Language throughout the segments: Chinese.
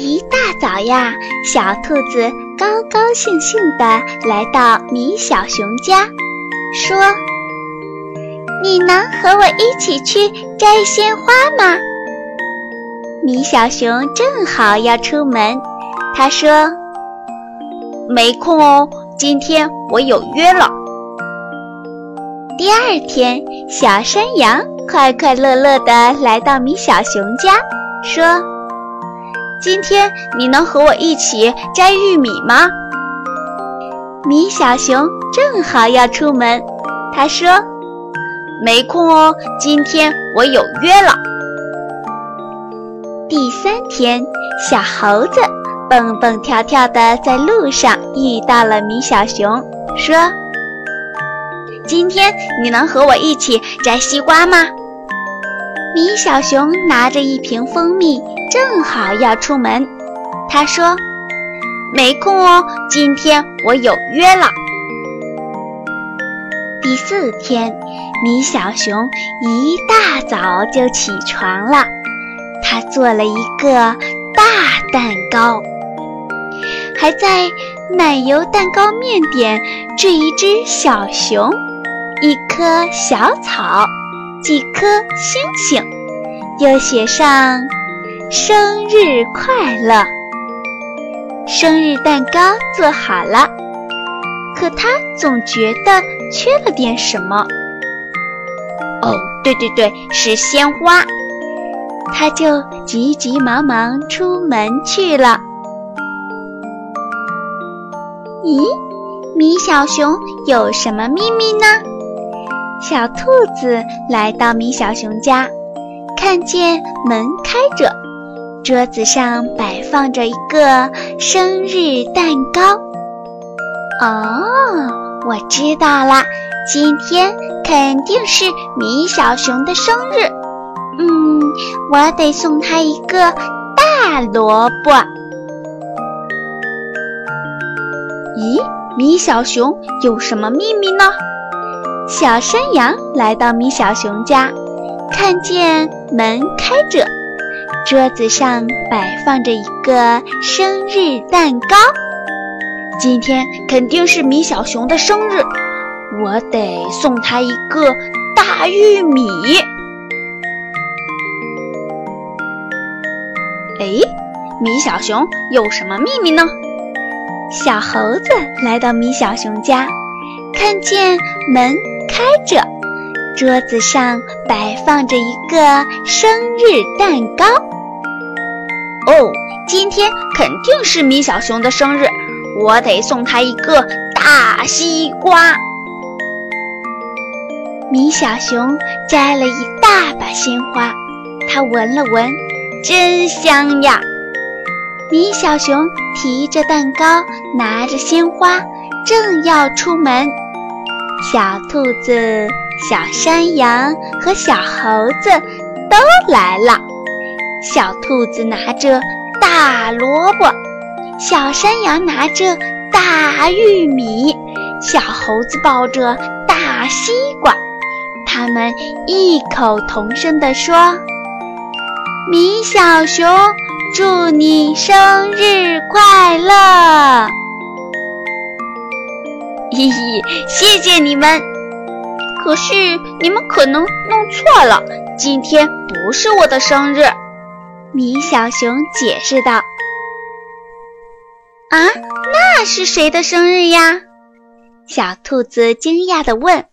一大早呀，小兔子高高兴兴地来到米小熊家，说：“你能和我一起去摘鲜花吗？”米小熊正好要出门，他说：“没空哦，今天我有约了。”第二天，小山羊快快乐乐地来到米小熊家，说：“今天你能和我一起摘玉米吗？”米小熊正好要出门，他说：“没空哦，今天我有约了。”第三天，小猴子蹦蹦跳跳地在路上遇到了米小熊，说：“今天你能和我一起摘西瓜吗？”米小熊拿着一瓶蜂蜜，正好要出门，他说：“没空哦，今天我有约了。”第四天，米小熊一大早就起床了。他做了一个大蛋糕，还在奶油蛋糕面点缀一只小熊、一棵小草、几颗星星，又写上“生日快乐”。生日蛋糕做好了，可他总觉得缺了点什么。哦，对对对，是鲜花。他就急急忙忙出门去了。咦，米小熊有什么秘密呢？小兔子来到米小熊家，看见门开着，桌子上摆放着一个生日蛋糕。哦，我知道了，今天肯定是米小熊的生日。嗯，我得送他一个大萝卜。咦，米小熊有什么秘密呢？小山羊来到米小熊家，看见门开着，桌子上摆放着一个生日蛋糕。今天肯定是米小熊的生日，我得送他一个大玉米。哎，米小熊有什么秘密呢？小猴子来到米小熊家，看见门开着，桌子上摆放着一个生日蛋糕。哦，今天肯定是米小熊的生日，我得送他一个大西瓜。米小熊摘了一大把鲜花，他闻了闻。真香呀！米小熊提着蛋糕，拿着鲜花，正要出门。小兔子、小山羊和小猴子都来了。小兔子拿着大萝卜，小山羊拿着大玉米，小猴子抱着大西瓜。他们异口同声地说。米小熊，祝你生日快乐！嘿嘿，谢谢你们。可是你们可能弄错了，今天不是我的生日。米小熊解释道。啊，那是谁的生日呀？小兔子惊讶地问。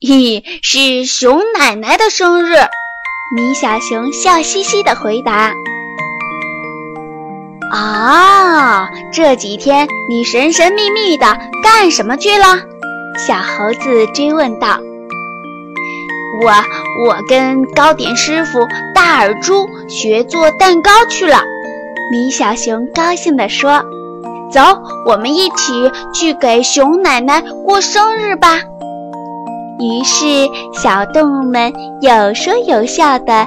嘿，是熊奶奶的生日。米小熊笑嘻嘻地回答：“啊，这几天你神神秘秘的干什么去了？”小猴子追问道。“我我跟糕点师傅大耳猪学做蛋糕去了。”米小熊高兴地说：“走，我们一起去给熊奶奶过生日吧。”于是，小动物们有说有笑地